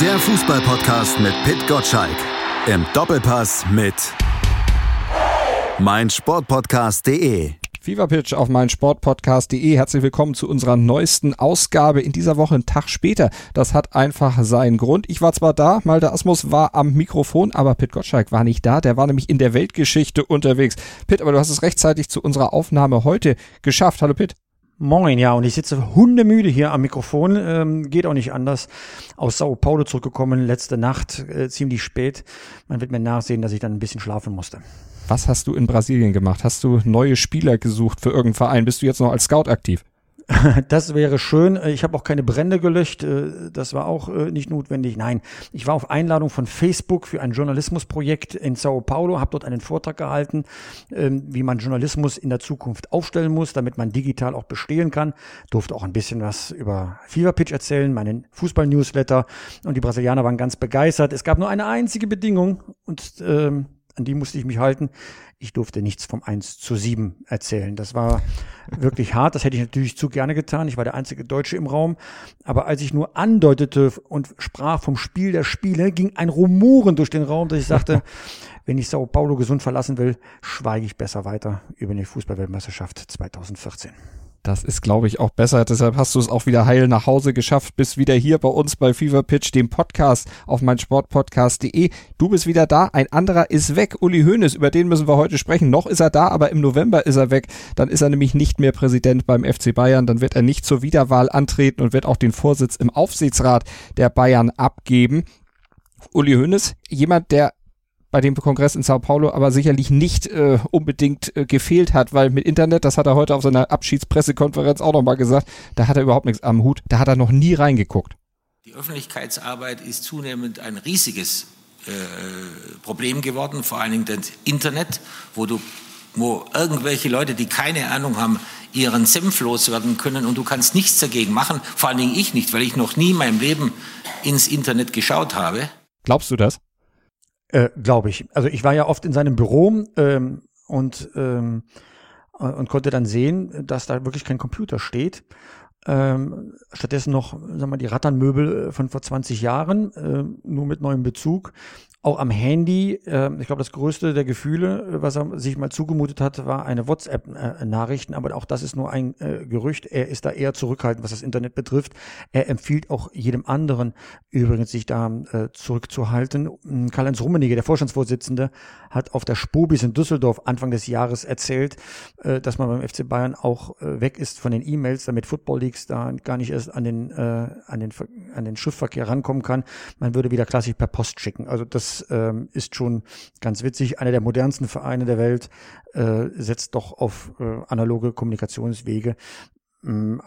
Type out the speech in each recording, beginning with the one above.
Der Fußballpodcast mit Pit Gottschalk. Im Doppelpass mit meinsportpodcast.de. Fever Pitch auf meinsportpodcast.de. Herzlich willkommen zu unserer neuesten Ausgabe. In dieser Woche einen Tag später. Das hat einfach seinen Grund. Ich war zwar da, Malte Asmus war am Mikrofon, aber Pit Gottschalk war nicht da. Der war nämlich in der Weltgeschichte unterwegs. Pit, aber du hast es rechtzeitig zu unserer Aufnahme heute geschafft. Hallo Pit. Moin, ja, und ich sitze hundemüde hier am Mikrofon, ähm, geht auch nicht anders. Aus Sao Paulo zurückgekommen, letzte Nacht, äh, ziemlich spät. Man wird mir nachsehen, dass ich dann ein bisschen schlafen musste. Was hast du in Brasilien gemacht? Hast du neue Spieler gesucht für irgendeinen Verein? Bist du jetzt noch als Scout aktiv? Das wäre schön. Ich habe auch keine Brände gelöscht. Äh, das war auch äh, nicht notwendig. Nein, ich war auf Einladung von Facebook für ein Journalismusprojekt in Sao Paulo, habe dort einen Vortrag gehalten, ähm, wie man Journalismus in der Zukunft aufstellen muss, damit man digital auch bestehen kann. Durfte auch ein bisschen was über Fever Pitch erzählen, meinen Fußball-Newsletter. Und die Brasilianer waren ganz begeistert. Es gab nur eine einzige Bedingung und ähm, an die musste ich mich halten. Ich durfte nichts vom 1 zu 7 erzählen. Das war wirklich hart. Das hätte ich natürlich zu gerne getan. Ich war der einzige Deutsche im Raum. Aber als ich nur andeutete und sprach vom Spiel der Spiele, ging ein Rumoren durch den Raum, dass ich sagte, wenn ich Sao Paulo gesund verlassen will, schweige ich besser weiter über die Fußballweltmeisterschaft 2014. Das ist, glaube ich, auch besser. Deshalb hast du es auch wieder heil nach Hause geschafft. Bist wieder hier bei uns bei Fever Pitch, dem Podcast auf meinsportpodcast.de. Du bist wieder da. Ein anderer ist weg. Uli Hoeneß, über den müssen wir heute sprechen. Noch ist er da, aber im November ist er weg. Dann ist er nämlich nicht mehr Präsident beim FC Bayern. Dann wird er nicht zur Wiederwahl antreten und wird auch den Vorsitz im Aufsichtsrat der Bayern abgeben. Uli Hoeneß, jemand, der bei dem Kongress in Sao Paulo aber sicherlich nicht äh, unbedingt äh, gefehlt hat, weil mit Internet, das hat er heute auf seiner Abschiedspressekonferenz auch nochmal gesagt, da hat er überhaupt nichts am Hut, da hat er noch nie reingeguckt. Die Öffentlichkeitsarbeit ist zunehmend ein riesiges äh, Problem geworden, vor allen Dingen das Internet, wo du wo irgendwelche Leute, die keine Ahnung haben, ihren Senf loswerden können und du kannst nichts dagegen machen, vor allen Dingen ich nicht, weil ich noch nie in meinem Leben ins Internet geschaut habe. Glaubst du das? Äh, Glaube ich. Also ich war ja oft in seinem Büro ähm, und, ähm, und konnte dann sehen, dass da wirklich kein Computer steht. Ähm, stattdessen noch, sagen wir mal, die Ratternmöbel äh, von vor 20 Jahren, äh, nur mit neuem Bezug auch am Handy, äh, ich glaube, das größte der Gefühle, äh, was er sich mal zugemutet hat, war eine WhatsApp-Nachrichten, aber auch das ist nur ein äh, Gerücht. Er ist da eher zurückhaltend, was das Internet betrifft. Er empfiehlt auch jedem anderen übrigens, sich da äh, zurückzuhalten. Hm, Karl-Heinz Rummenigge, der Vorstandsvorsitzende, hat auf der Spobis in Düsseldorf Anfang des Jahres erzählt, äh, dass man beim FC Bayern auch äh, weg ist von den E-Mails, damit Football Leagues da gar nicht erst an den, äh, an den, an den Schriftverkehr rankommen kann. Man würde wieder klassisch per Post schicken. Also das ähm, ist schon ganz witzig. Einer der modernsten Vereine der Welt äh, setzt doch auf äh, analoge Kommunikationswege. Ähm,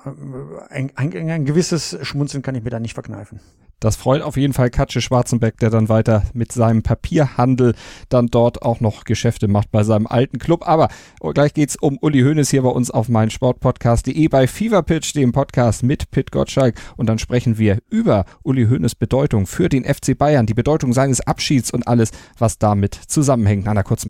ein, ein, ein gewisses Schmunzeln kann ich mir da nicht verkneifen. Das freut auf jeden Fall Katsche Schwarzenbeck, der dann weiter mit seinem Papierhandel dann dort auch noch Geschäfte macht bei seinem alten Club. Aber gleich geht's um Uli Hoeneß hier bei uns auf meinsportpodcast.de bei Fever Pitch, dem Podcast mit Pit Gottschalk. Und dann sprechen wir über Uli Hoeneß Bedeutung für den FC Bayern, die Bedeutung seines Abschieds und alles, was damit zusammenhängt. Nach einer kurzen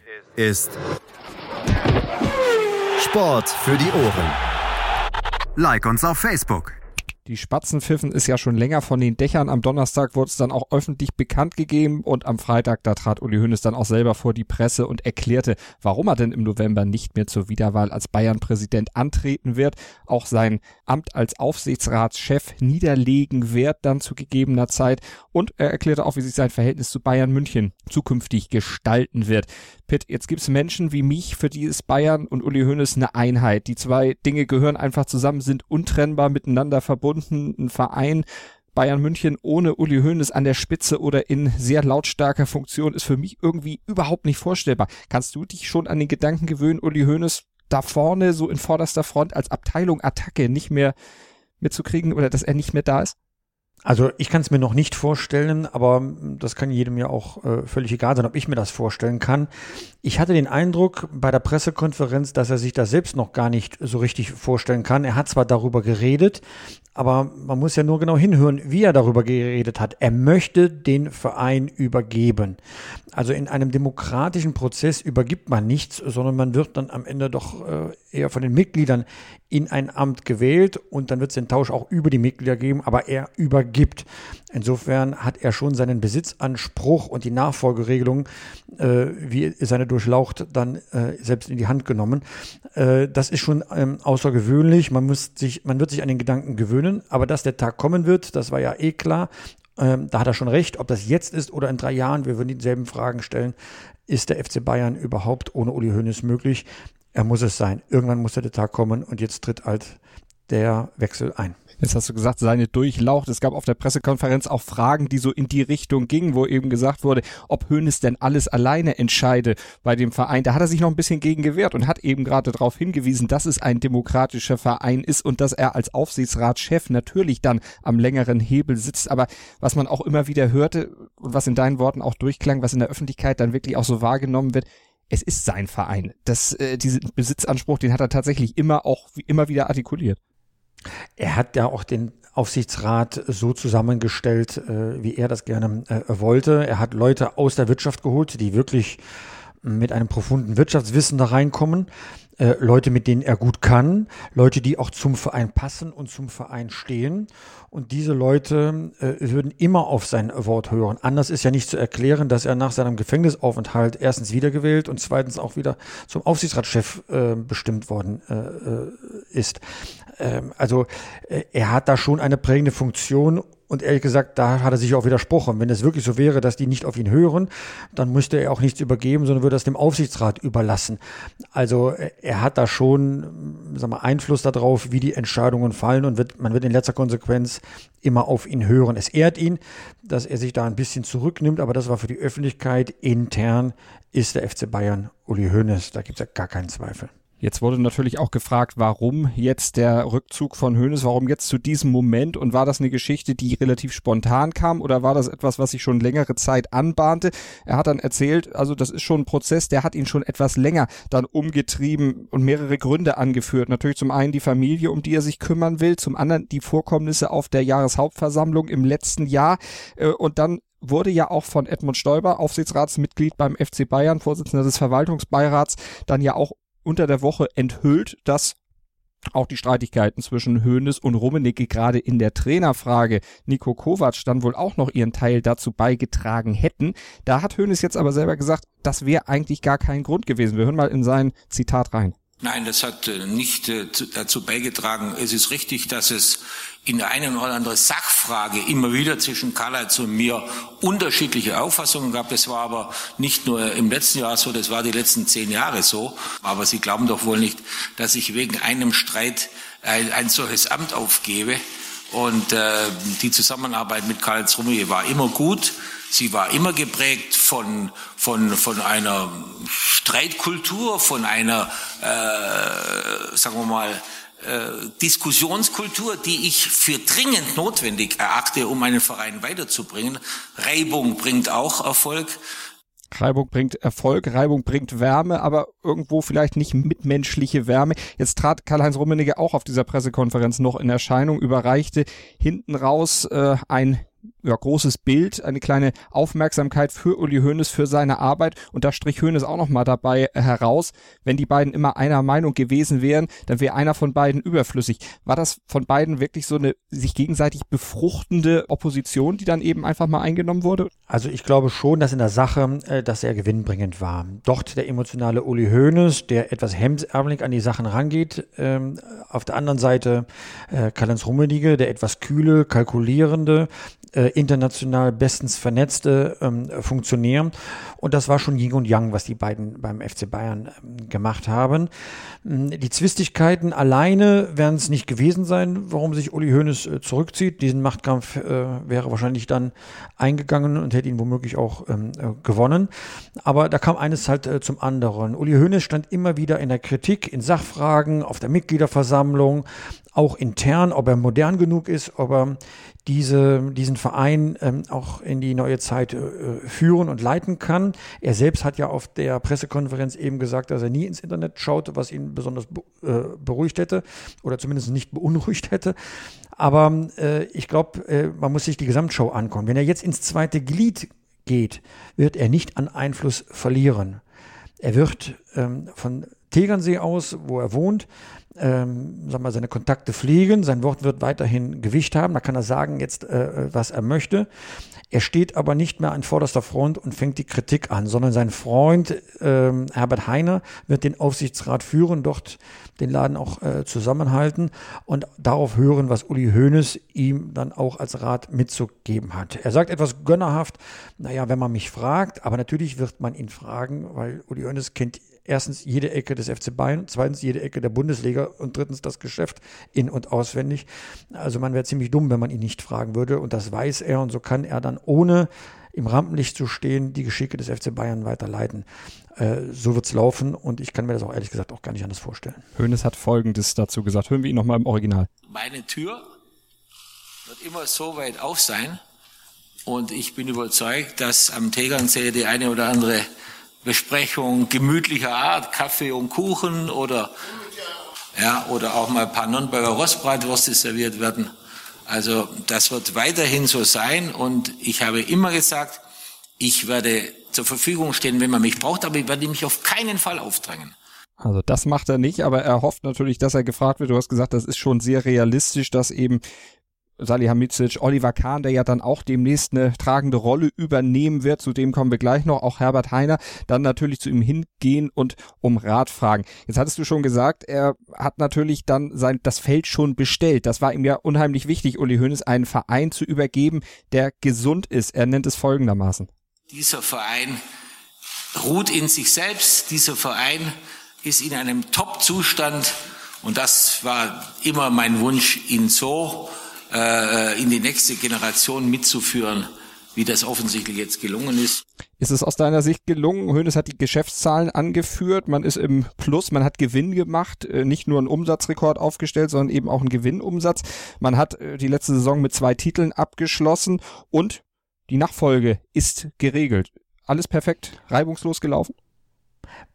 ist Sport für die Ohren. Like uns auf Facebook. Die Spatzenpfiffen ist ja schon länger von den Dächern. Am Donnerstag wurde es dann auch öffentlich bekannt gegeben und am Freitag, da trat Uli Hoeneß dann auch selber vor die Presse und erklärte, warum er denn im November nicht mehr zur Wiederwahl als Bayern-Präsident antreten wird, auch sein Amt als Aufsichtsratschef niederlegen wird dann zu gegebener Zeit und er erklärte auch, wie sich sein Verhältnis zu Bayern München zukünftig gestalten wird. Pitt, jetzt gibt es Menschen wie mich, für die ist Bayern und Uli Hoeneß eine Einheit. Die zwei Dinge gehören einfach zusammen, sind untrennbar miteinander verbunden. Ein Verein, Bayern München ohne Uli Hoeneß an der Spitze oder in sehr lautstarker Funktion ist für mich irgendwie überhaupt nicht vorstellbar. Kannst du dich schon an den Gedanken gewöhnen, Uli Hoeneß da vorne so in vorderster Front als Abteilung Attacke nicht mehr mitzukriegen oder dass er nicht mehr da ist? Also ich kann es mir noch nicht vorstellen, aber das kann jedem ja auch äh, völlig egal sein, ob ich mir das vorstellen kann. Ich hatte den Eindruck bei der Pressekonferenz, dass er sich das selbst noch gar nicht so richtig vorstellen kann. Er hat zwar darüber geredet, aber man muss ja nur genau hinhören, wie er darüber geredet hat. Er möchte den Verein übergeben. Also in einem demokratischen Prozess übergibt man nichts, sondern man wird dann am Ende doch äh, eher von den Mitgliedern in ein Amt gewählt und dann wird es den Tausch auch über die Mitglieder geben, aber er übergibt. Insofern hat er schon seinen Besitzanspruch und die Nachfolgeregelung, äh, wie seine Durchlaucht, dann äh, selbst in die Hand genommen. Äh, das ist schon ähm, außergewöhnlich. Man muss sich, man wird sich an den Gedanken gewöhnen, aber dass der Tag kommen wird, das war ja eh klar. Ähm, da hat er schon recht, ob das jetzt ist oder in drei Jahren, wir würden dieselben Fragen stellen. Ist der FC Bayern überhaupt ohne Uli Hoeneß möglich? Er muss es sein. Irgendwann muss der Tag kommen und jetzt tritt halt der Wechsel ein. Jetzt hast du gesagt, seine Durchlaucht. Es gab auf der Pressekonferenz auch Fragen, die so in die Richtung gingen, wo eben gesagt wurde, ob Hönes denn alles alleine entscheide bei dem Verein. Da hat er sich noch ein bisschen gegen gewehrt und hat eben gerade darauf hingewiesen, dass es ein demokratischer Verein ist und dass er als Aufsichtsratschef natürlich dann am längeren Hebel sitzt. Aber was man auch immer wieder hörte und was in deinen Worten auch durchklang, was in der Öffentlichkeit dann wirklich auch so wahrgenommen wird, es ist sein Verein. Das, äh, diesen Besitzanspruch, den hat er tatsächlich immer auch immer wieder artikuliert. Er hat ja auch den Aufsichtsrat so zusammengestellt, äh, wie er das gerne äh, wollte. Er hat Leute aus der Wirtschaft geholt, die wirklich mit einem profunden Wirtschaftswissen da reinkommen. Äh, Leute, mit denen er gut kann, Leute, die auch zum Verein passen und zum Verein stehen. Und diese Leute äh, würden immer auf sein Wort hören. Anders ist ja nicht zu erklären, dass er nach seinem Gefängnisaufenthalt erstens wiedergewählt und zweitens auch wieder zum Aufsichtsratschef äh, bestimmt worden äh ist. Ähm, also äh, er hat da schon eine prägende Funktion und ehrlich gesagt, da hat er sich auch widersprochen. Wenn es wirklich so wäre, dass die nicht auf ihn hören, dann müsste er auch nichts übergeben, sondern würde das dem Aufsichtsrat überlassen. Also äh, er hat da schon sag mal, Einfluss darauf, wie die Entscheidungen fallen und wird, man wird in letzter Konsequenz immer auf ihn hören. Es ehrt ihn, dass er sich da ein bisschen zurücknimmt, aber das war für die Öffentlichkeit intern ist der FC Bayern Uli Hoeneß. Da gibt es ja gar keinen Zweifel. Jetzt wurde natürlich auch gefragt, warum jetzt der Rückzug von Hönes, warum jetzt zu diesem Moment und war das eine Geschichte, die relativ spontan kam oder war das etwas, was sich schon längere Zeit anbahnte? Er hat dann erzählt, also das ist schon ein Prozess, der hat ihn schon etwas länger dann umgetrieben und mehrere Gründe angeführt. Natürlich zum einen die Familie, um die er sich kümmern will, zum anderen die Vorkommnisse auf der Jahreshauptversammlung im letzten Jahr äh, und dann wurde ja auch von Edmund Stoiber, Aufsichtsratsmitglied beim FC Bayern, Vorsitzender des Verwaltungsbeirats, dann ja auch unter der Woche enthüllt, dass auch die Streitigkeiten zwischen Hoeneß und Rummenigge gerade in der Trainerfrage Nico Kovac dann wohl auch noch ihren Teil dazu beigetragen hätten. Da hat Hoeneß jetzt aber selber gesagt, das wäre eigentlich gar kein Grund gewesen. Wir hören mal in sein Zitat rein. Nein, das hat äh, nicht äh, dazu beigetragen. Es ist richtig, dass es in der einen oder anderen Sachfrage immer wieder zwischen Karl-Heinz und mir unterschiedliche Auffassungen gab. Das war aber nicht nur im letzten Jahr so, das war die letzten zehn Jahre so. Aber Sie glauben doch wohl nicht, dass ich wegen einem Streit ein, ein solches Amt aufgebe. Und äh, die Zusammenarbeit mit Karl-Heinz Rummenigge war immer gut. Sie war immer geprägt von, von, von einer Streitkultur, von einer, äh, sagen wir mal, äh, Diskussionskultur, die ich für dringend notwendig erachte, um einen Verein weiterzubringen. Reibung bringt auch Erfolg. Reibung bringt Erfolg, Reibung bringt Wärme, aber irgendwo vielleicht nicht mitmenschliche Wärme. Jetzt trat Karl-Heinz Rummenigge auch auf dieser Pressekonferenz noch in Erscheinung, überreichte hinten raus äh, ein ja, großes Bild, eine kleine Aufmerksamkeit für Uli Hoeneß, für seine Arbeit. Und da strich Hoeneß auch nochmal dabei heraus. Wenn die beiden immer einer Meinung gewesen wären, dann wäre einer von beiden überflüssig. War das von beiden wirklich so eine sich gegenseitig befruchtende Opposition, die dann eben einfach mal eingenommen wurde? Also ich glaube schon, dass in der Sache, äh, dass er gewinnbringend war. Dort der emotionale Uli Hoeneß, der etwas hemdsärmelig an die Sachen rangeht. Ähm, auf der anderen Seite äh, Karl-Heinz Rummenigge, der etwas kühle, kalkulierende, äh, international bestens vernetzte ähm, Funktionär. Und das war schon Yin und Yang, was die beiden beim FC Bayern ähm, gemacht haben. Hm, die Zwistigkeiten alleine werden es nicht gewesen sein, warum sich Uli Hoeneß äh, zurückzieht. Diesen Machtkampf äh, wäre wahrscheinlich dann eingegangen und hätte ihn womöglich auch ähm, äh, gewonnen. Aber da kam eines halt äh, zum anderen. Uli Hoeneß stand immer wieder in der Kritik, in Sachfragen, auf der Mitgliederversammlung, auch intern, ob er modern genug ist, ob er diese, diesen Verein ähm, auch in die neue Zeit äh, führen und leiten kann. Er selbst hat ja auf der Pressekonferenz eben gesagt, dass er nie ins Internet schaut, was ihn besonders äh, beruhigt hätte oder zumindest nicht beunruhigt hätte. Aber äh, ich glaube, äh, man muss sich die Gesamtschau angucken. Wenn er jetzt ins zweite Glied geht, wird er nicht an Einfluss verlieren. Er wird ähm, von Tegernsee aus, wo er wohnt, ähm, sag mal, seine Kontakte pflegen. Sein Wort wird weiterhin Gewicht haben. Da kann er sagen jetzt, äh, was er möchte. Er steht aber nicht mehr an vorderster Front und fängt die Kritik an, sondern sein Freund ähm, Herbert Heiner wird den Aufsichtsrat führen, dort den Laden auch äh, zusammenhalten und darauf hören, was Uli Hoeneß ihm dann auch als Rat mitzugeben hat. Er sagt etwas gönnerhaft, naja, wenn man mich fragt, aber natürlich wird man ihn fragen, weil Uli Hoeneß kennt erstens jede Ecke des FC Bayern, zweitens jede Ecke der Bundesliga und drittens das Geschäft in- und auswendig. Also man wäre ziemlich dumm, wenn man ihn nicht fragen würde und das weiß er und so kann er dann ohne im Rampenlicht zu stehen, die Geschicke des FC Bayern weiterleiten. Äh, so es laufen und ich kann mir das auch ehrlich gesagt auch gar nicht anders vorstellen. Hönes hat Folgendes dazu gesagt. Hören wir ihn nochmal im Original. Meine Tür wird immer so weit auf sein und ich bin überzeugt, dass am Tegernsee die eine oder andere Besprechung gemütlicher Art, Kaffee und Kuchen oder, ja, oder auch mal ein paar Nürnberger Rostbratwürste serviert werden. Also das wird weiterhin so sein und ich habe immer gesagt, ich werde zur Verfügung stehen, wenn man mich braucht, aber ich werde mich auf keinen Fall aufdrängen. Also das macht er nicht, aber er hofft natürlich, dass er gefragt wird. Du hast gesagt, das ist schon sehr realistisch, dass eben Salihamidzic, Oliver Kahn, der ja dann auch demnächst eine tragende Rolle übernehmen wird, zu dem kommen wir gleich noch, auch Herbert Heiner, dann natürlich zu ihm hingehen und um Rat fragen. Jetzt hattest du schon gesagt, er hat natürlich dann sein, das Feld schon bestellt. Das war ihm ja unheimlich wichtig, Uli Hoeneß, einen Verein zu übergeben, der gesund ist. Er nennt es folgendermaßen. Dieser Verein ruht in sich selbst. Dieser Verein ist in einem Top-Zustand. Und das war immer mein Wunsch, ihn so in die nächste Generation mitzuführen, wie das offensichtlich jetzt gelungen ist. Ist es aus deiner Sicht gelungen? Hönes hat die Geschäftszahlen angeführt, man ist im Plus, man hat Gewinn gemacht, äh, nicht nur einen Umsatzrekord aufgestellt, sondern eben auch einen Gewinnumsatz. Man hat äh, die letzte Saison mit zwei Titeln abgeschlossen und die Nachfolge ist geregelt. Alles perfekt, reibungslos gelaufen?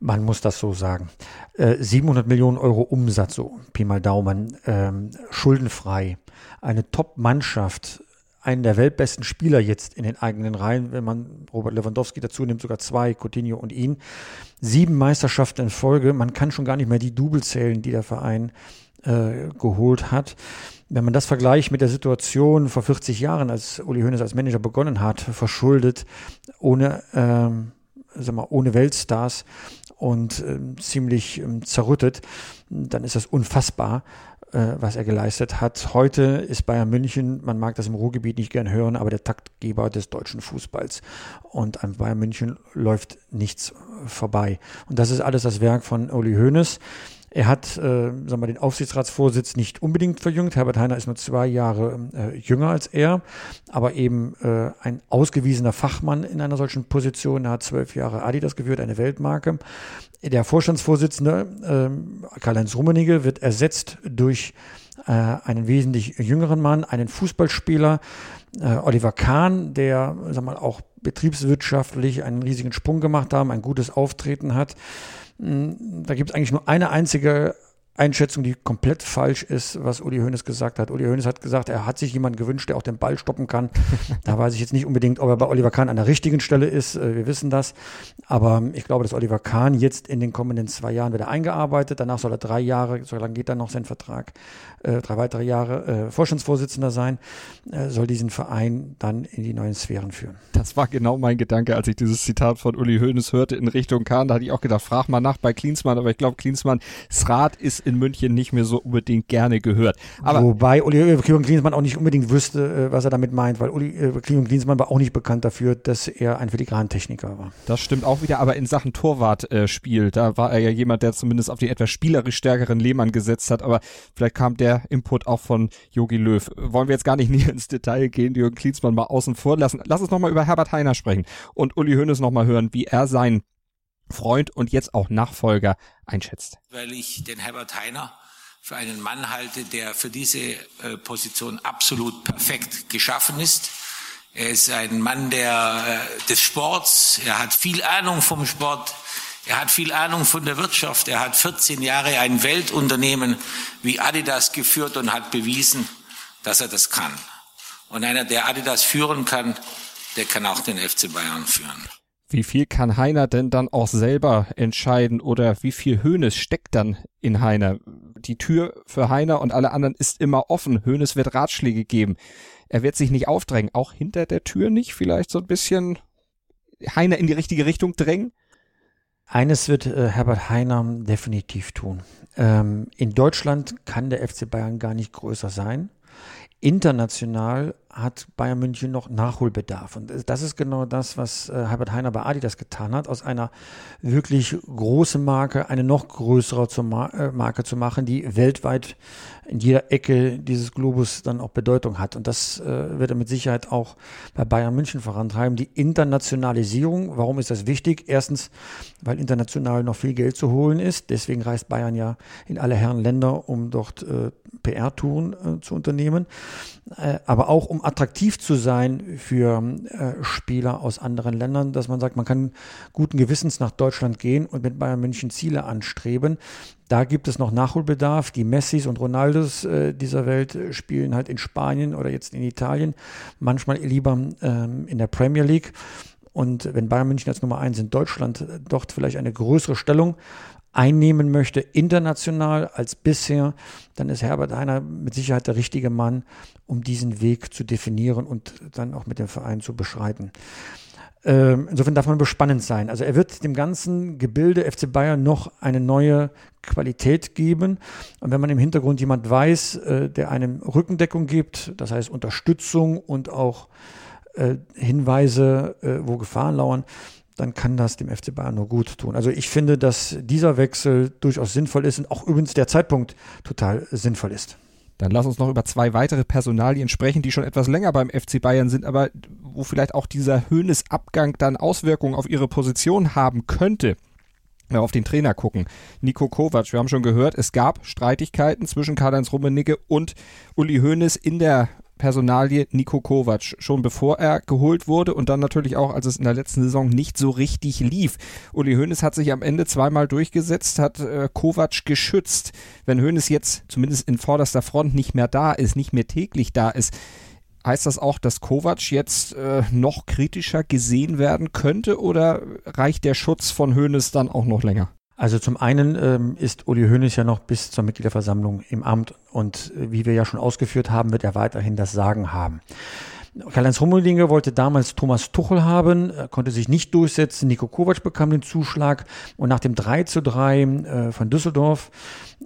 Man muss das so sagen. Äh, 700 Millionen Euro Umsatz, so Pi mal Daumen, ähm, schuldenfrei. Eine Top-Mannschaft, einen der weltbesten Spieler jetzt in den eigenen Reihen, wenn man Robert Lewandowski dazu nimmt, sogar zwei, Coutinho und ihn. Sieben Meisterschaften in Folge. Man kann schon gar nicht mehr die Double zählen, die der Verein äh, geholt hat. Wenn man das vergleicht mit der Situation vor 40 Jahren, als Uli Hoeneß als Manager begonnen hat, verschuldet, ohne ähm, sag mal, ohne Weltstars und ähm, ziemlich ähm, zerrüttet, dann ist das unfassbar, äh, was er geleistet hat. Heute ist Bayern München, man mag das im Ruhrgebiet nicht gern hören, aber der Taktgeber des deutschen Fußballs. Und an Bayern München läuft nichts vorbei. Und das ist alles das Werk von Uli Hoeneß. Er hat äh, sagen wir, den Aufsichtsratsvorsitz nicht unbedingt verjüngt. Herbert Heiner ist nur zwei Jahre äh, jünger als er, aber eben äh, ein ausgewiesener Fachmann in einer solchen Position. Er hat zwölf Jahre Adidas geführt, eine Weltmarke. Der Vorstandsvorsitzende äh, Karl-Heinz Rummenigge wird ersetzt durch äh, einen wesentlich jüngeren Mann, einen Fußballspieler, äh, Oliver Kahn, der sag mal, auch betriebswirtschaftlich einen riesigen Sprung gemacht haben, ein gutes Auftreten hat. Hm, da gibt es eigentlich nur eine einzige Einschätzung, die komplett falsch ist, was Uli Hoeneß gesagt hat. Uli Hoeneß hat gesagt, er hat sich jemanden gewünscht, der auch den Ball stoppen kann. da weiß ich jetzt nicht unbedingt, ob er bei Oliver Kahn an der richtigen Stelle ist. Äh, wir wissen das. Aber ich glaube, dass Oliver Kahn jetzt in den kommenden zwei Jahren wieder eingearbeitet. Danach soll er drei Jahre, so lange geht dann noch sein Vertrag, äh, drei weitere Jahre äh, Vorstandsvorsitzender sein, äh, soll diesen Verein dann in die neuen Sphären führen. Das war genau mein Gedanke, als ich dieses Zitat von Uli Hoeneß hörte in Richtung Kahn. Da hatte ich auch gedacht, frag mal nach bei Klinsmann. Aber ich glaube, Klinsmanns Rat ist in München nicht mehr so unbedingt gerne gehört. Aber Wobei Uli Klinsmann auch nicht unbedingt wüsste, äh, was er damit meint, weil Uli Klinsmann war auch nicht bekannt dafür, dass er ein Filigrantechniker war. Das stimmt auch wieder, aber in Sachen Torwartspiel, äh, da war er ja jemand, der zumindest auf den etwas spielerisch stärkeren Lehmann gesetzt hat, aber vielleicht kam der Input auch von Jogi Löw. Wollen wir jetzt gar nicht näher ins Detail gehen, Jürgen Klinsmann mal außen vor lassen. Lass uns nochmal über Herbert Heiner sprechen und Uli Hoeneß nochmal hören, wie er seinen Freund und jetzt auch Nachfolger einschätzt. Weil ich den Herbert Heiner für einen Mann halte, der für diese äh, Position absolut perfekt geschaffen ist. Er ist ein Mann der, äh, des Sports. Er hat viel Ahnung vom Sport. Er hat viel Ahnung von der Wirtschaft. Er hat 14 Jahre ein Weltunternehmen wie Adidas geführt und hat bewiesen, dass er das kann. Und einer, der Adidas führen kann, der kann auch den FC Bayern führen. Wie viel kann Heiner denn dann auch selber entscheiden oder wie viel Höhnes steckt dann in Heiner? Die Tür für Heiner und alle anderen ist immer offen. Höhnes wird Ratschläge geben. Er wird sich nicht aufdrängen, auch hinter der Tür nicht vielleicht so ein bisschen Heiner in die richtige Richtung drängen? Eines wird äh, Herbert Heiner definitiv tun. Ähm, in Deutschland kann der FC Bayern gar nicht größer sein. International hat Bayern München noch Nachholbedarf. Und das ist genau das, was äh, Herbert Heiner bei Adidas getan hat, aus einer wirklich großen Marke eine noch größere äh, Marke zu machen, die weltweit in jeder Ecke dieses Globus dann auch Bedeutung hat. Und das äh, wird er mit Sicherheit auch bei Bayern München vorantreiben. Die Internationalisierung, warum ist das wichtig? Erstens, weil international noch viel Geld zu holen ist. Deswegen reist Bayern ja in alle Herren Länder, um dort PR-Touren zu unternehmen. Aber auch um attraktiv zu sein für äh, Spieler aus anderen Ländern, dass man sagt, man kann guten Gewissens nach Deutschland gehen und mit Bayern München Ziele anstreben. Da gibt es noch Nachholbedarf. Die Messis und Ronaldos äh, dieser Welt äh, spielen halt in Spanien oder jetzt in Italien, manchmal lieber ähm, in der Premier League. Und wenn Bayern München als Nummer eins in Deutschland äh, dort vielleicht eine größere Stellung einnehmen möchte, international als bisher, dann ist Herbert Heiner mit Sicherheit der richtige Mann, um diesen Weg zu definieren und dann auch mit dem Verein zu beschreiten. Ähm, insofern darf man bespannend sein. Also er wird dem ganzen Gebilde FC Bayern noch eine neue Qualität geben. Und wenn man im Hintergrund jemand weiß, äh, der einem Rückendeckung gibt, das heißt Unterstützung und auch äh, Hinweise, äh, wo Gefahren lauern, dann kann das dem FC Bayern nur gut tun. Also ich finde, dass dieser Wechsel durchaus sinnvoll ist und auch übrigens der Zeitpunkt total sinnvoll ist. Dann lass uns noch über zwei weitere Personalien sprechen, die schon etwas länger beim FC Bayern sind, aber wo vielleicht auch dieser Höhnes-Abgang dann Auswirkungen auf ihre Position haben könnte. Wenn auf den Trainer gucken. Nico Kovac, wir haben schon gehört, es gab Streitigkeiten zwischen Karl-Heinz Rummenigge und Uli Hoeneß in der Personalie Nico Kovac, schon bevor er geholt wurde und dann natürlich auch, als es in der letzten Saison nicht so richtig lief. Uli Hoeneß hat sich am Ende zweimal durchgesetzt, hat äh, Kovac geschützt. Wenn Hoeneß jetzt zumindest in vorderster Front nicht mehr da ist, nicht mehr täglich da ist, heißt das auch, dass Kovac jetzt äh, noch kritischer gesehen werden könnte oder reicht der Schutz von Hoeneß dann auch noch länger? Also zum einen ähm, ist Uli Hoeneß ja noch bis zur Mitgliederversammlung im Amt und äh, wie wir ja schon ausgeführt haben, wird er weiterhin das Sagen haben. Karl-Heinz Rummelinge wollte damals Thomas Tuchel haben, konnte sich nicht durchsetzen. Nico Kovac bekam den Zuschlag und nach dem 3 zu 3 äh, von Düsseldorf,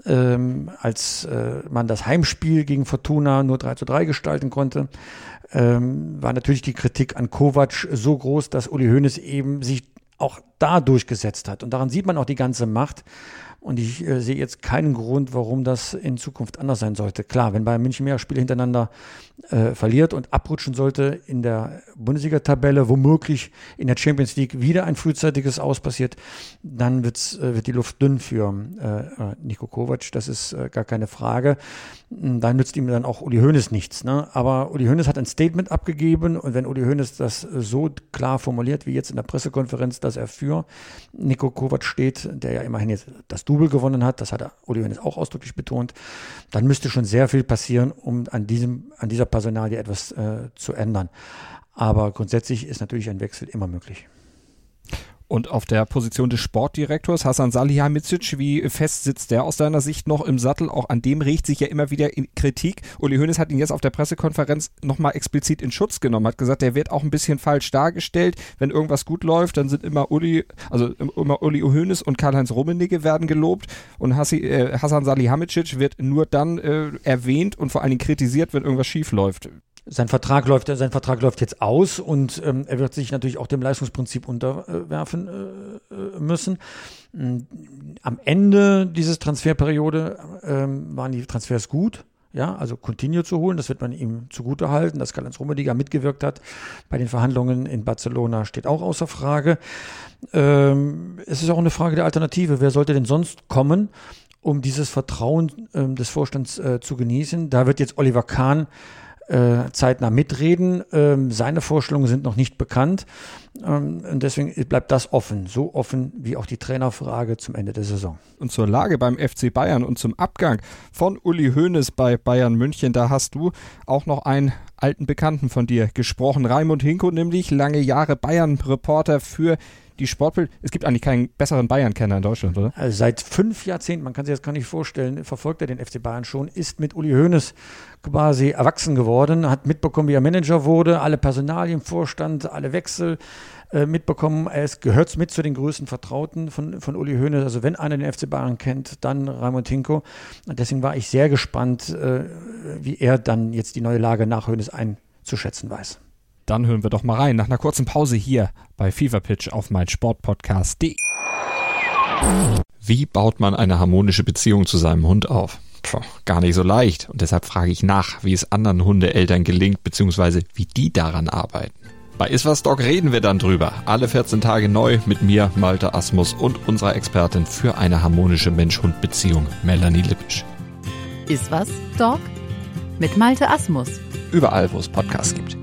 ähm, als äh, man das Heimspiel gegen Fortuna nur 3 zu 3 gestalten konnte, ähm, war natürlich die Kritik an Kovac so groß, dass Uli Hoeneß eben sich auch da durchgesetzt hat. Und daran sieht man auch die ganze Macht. Und ich äh, sehe jetzt keinen Grund, warum das in Zukunft anders sein sollte. Klar, wenn Bayern München mehrere Spiele hintereinander äh, verliert und abrutschen sollte in der Bundesliga-Tabelle, womöglich in der Champions League wieder ein frühzeitiges Aus passiert, dann wird's, äh, wird die Luft dünn für äh, äh Nico Kovac. Das ist äh, gar keine Frage. Hm, da nützt ihm dann auch Uli Hoeneß nichts. Ne? Aber Uli Hoeneß hat ein Statement abgegeben und wenn Uli Hoeneß das so klar formuliert wie jetzt in der Pressekonferenz, dass er für Nico Kovac steht, der ja immerhin jetzt das Double gewonnen hat, das hat Uli Hoeneß auch ausdrücklich betont, dann müsste schon sehr viel passieren, um an diesem, an dieser Personalie etwas äh, zu ändern. Aber grundsätzlich ist natürlich ein Wechsel immer möglich. Und auf der Position des Sportdirektors Hasan Salihamidzic, wie fest sitzt der aus deiner Sicht noch im Sattel? Auch an dem riecht sich ja immer wieder Kritik. Uli Hoeneß hat ihn jetzt auf der Pressekonferenz nochmal explizit in Schutz genommen, hat gesagt, der wird auch ein bisschen falsch dargestellt. Wenn irgendwas gut läuft, dann sind immer Uli, also immer Uli Hoeneß und Karl-Heinz Rummenigge werden gelobt und Hassi, äh, Hasan Salihamidzic wird nur dann äh, erwähnt und vor allen Dingen kritisiert, wenn irgendwas schief läuft. Sein Vertrag läuft, sein Vertrag läuft jetzt aus und ähm, er wird sich natürlich auch dem Leistungsprinzip unterwerfen äh, äh müssen. Mm, am Ende dieses Transferperiode ähm, waren die Transfers gut. Ja, also Coutinho zu holen, das wird man ihm zugute halten. Dass Karl-Heinz Rummenigge mitgewirkt hat bei den Verhandlungen in Barcelona, steht auch außer Frage. Ähm, es ist auch eine Frage der Alternative. Wer sollte denn sonst kommen, um dieses Vertrauen ähm, des Vorstands äh, zu genießen? Da wird jetzt Oliver Kahn äh, zeitnah mitreden. Ähm, seine Vorstellungen sind noch nicht bekannt. Ähm, und deswegen bleibt das offen. So offen wie auch die Trainerfrage zum Ende der Saison. Und zur Lage beim FC Bayern und zum Abgang von Uli Hoeneß bei Bayern München, da hast du auch noch einen alten Bekannten von dir gesprochen. Raimund Hinko, nämlich lange Jahre Bayern-Reporter für die Sportbild, es gibt eigentlich keinen besseren Bayern-Kenner in Deutschland, oder? Also seit fünf Jahrzehnten, man kann sich das gar nicht vorstellen, verfolgt er den FC Bayern schon, ist mit Uli Hoeneß quasi erwachsen geworden, hat mitbekommen, wie er Manager wurde, alle Personalien, Vorstand, alle Wechsel äh, mitbekommen. Er gehört mit zu den größten Vertrauten von, von Uli Hoeneß. Also wenn einer den FC Bayern kennt, dann Raimund Hinko. Und deswegen war ich sehr gespannt, äh, wie er dann jetzt die neue Lage nach Hoeneß einzuschätzen weiß. Dann hören wir doch mal rein nach einer kurzen Pause hier bei Fever Pitch auf mein Sportpodcast.de. Wie baut man eine harmonische Beziehung zu seinem Hund auf? Puh, gar nicht so leicht. Und deshalb frage ich nach, wie es anderen Hundeeltern gelingt, beziehungsweise wie die daran arbeiten. Bei Iswas Dog reden wir dann drüber. Alle 14 Tage neu mit mir, Malte Asmus und unserer Expertin für eine harmonische Mensch-Hund-Beziehung, Melanie Lippisch. Iswas Dog mit Malte Asmus. Überall, wo es Podcasts gibt.